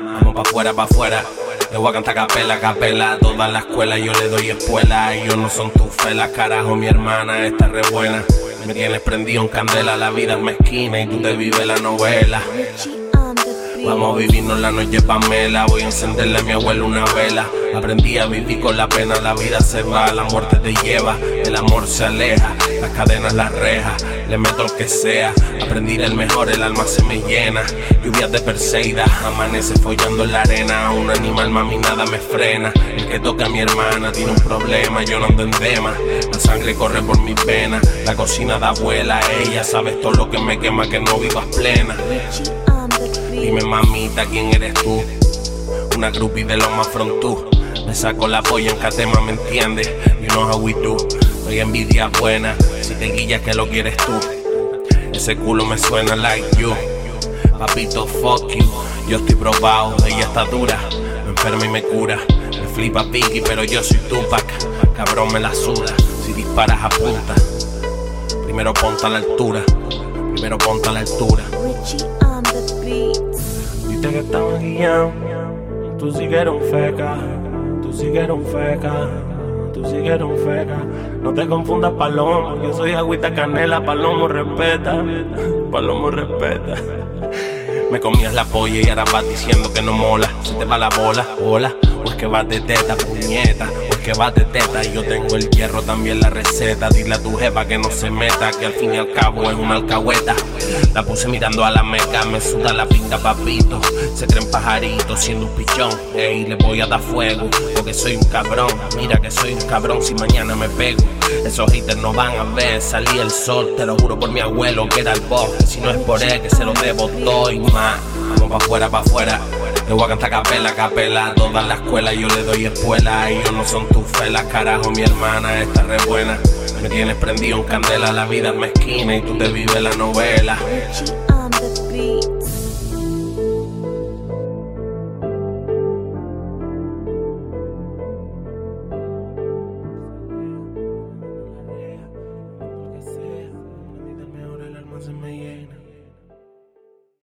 Vamos pa' afuera, pa' afuera. Le voy a cantar capela, capela, toda la escuela yo le doy escuela. Ellos no son tus felas, carajo, mi hermana está re buena. Me tienes prendido en candela, la vida es mezquina y tú te vives la novela. Vamos a vivirnos la noche Pamela, voy a encenderle a mi abuelo una vela. Aprendí a vivir con la pena, la vida se va, la muerte te lleva, el amor se aleja, las cadenas las rejas, le meto lo que sea. Aprendí el mejor, el alma se me llena. Lluvias de Perseida, amanece follando en la arena. Un animal, mami, nada me frena. El que toca a mi hermana tiene un problema, yo no ando en tema. La sangre corre por mis venas, la cocina da vuela. Ella sabe todo lo que me quema, que no vivas plena. Dime mamita, ¿quién eres tú? Una groupie de los más frontú. Me saco la polla en catema, ¿me entiendes? You know how we do. Soy envidia buena, si te guillas que lo quieres tú. Ese culo me suena like you. Papito, fuck you. Yo estoy probado, ella está dura. Me enferma y me cura. Me flipa Piggy, pero yo soy Tupac. Cabrón, me la suda. Si disparas, apunta. Primero ponte a la altura. Primero ponte a la altura. Que estaban guiando, tú un feca, tú un feca, tú un feca. No te confundas, palomo, yo soy agüita canela, palomo respeta, palomo respeta. Me comías la polla y ahora vas diciendo que no mola. Se te va la bola, hola. O es que vas de teta, puñeta. O es que vas de teta y yo tengo el hierro, también la receta. Dile a tu jefa que no se meta, que al fin y al cabo es una alcahueta. La puse mirando a la meca, me suda la pinta, papito. Se creen pajaritos siendo un pichón. Ey, le voy a dar fuego, porque soy un cabrón. Mira que soy un cabrón si mañana me pego. Esos haters no van a ver, salí el sol, te lo juro por mi abuelo que era el boss. Si no es por él, que se lo debo todo y más. Vamos pa' afuera, pa' afuera. Le voy a cantar capela, capela, toda la escuela yo le doy espuela. Ellos no son tus felas, carajo, mi hermana está re buena. Me tienes prendido en candela, la vida es mezquina y tú te vives la novela. se me llena.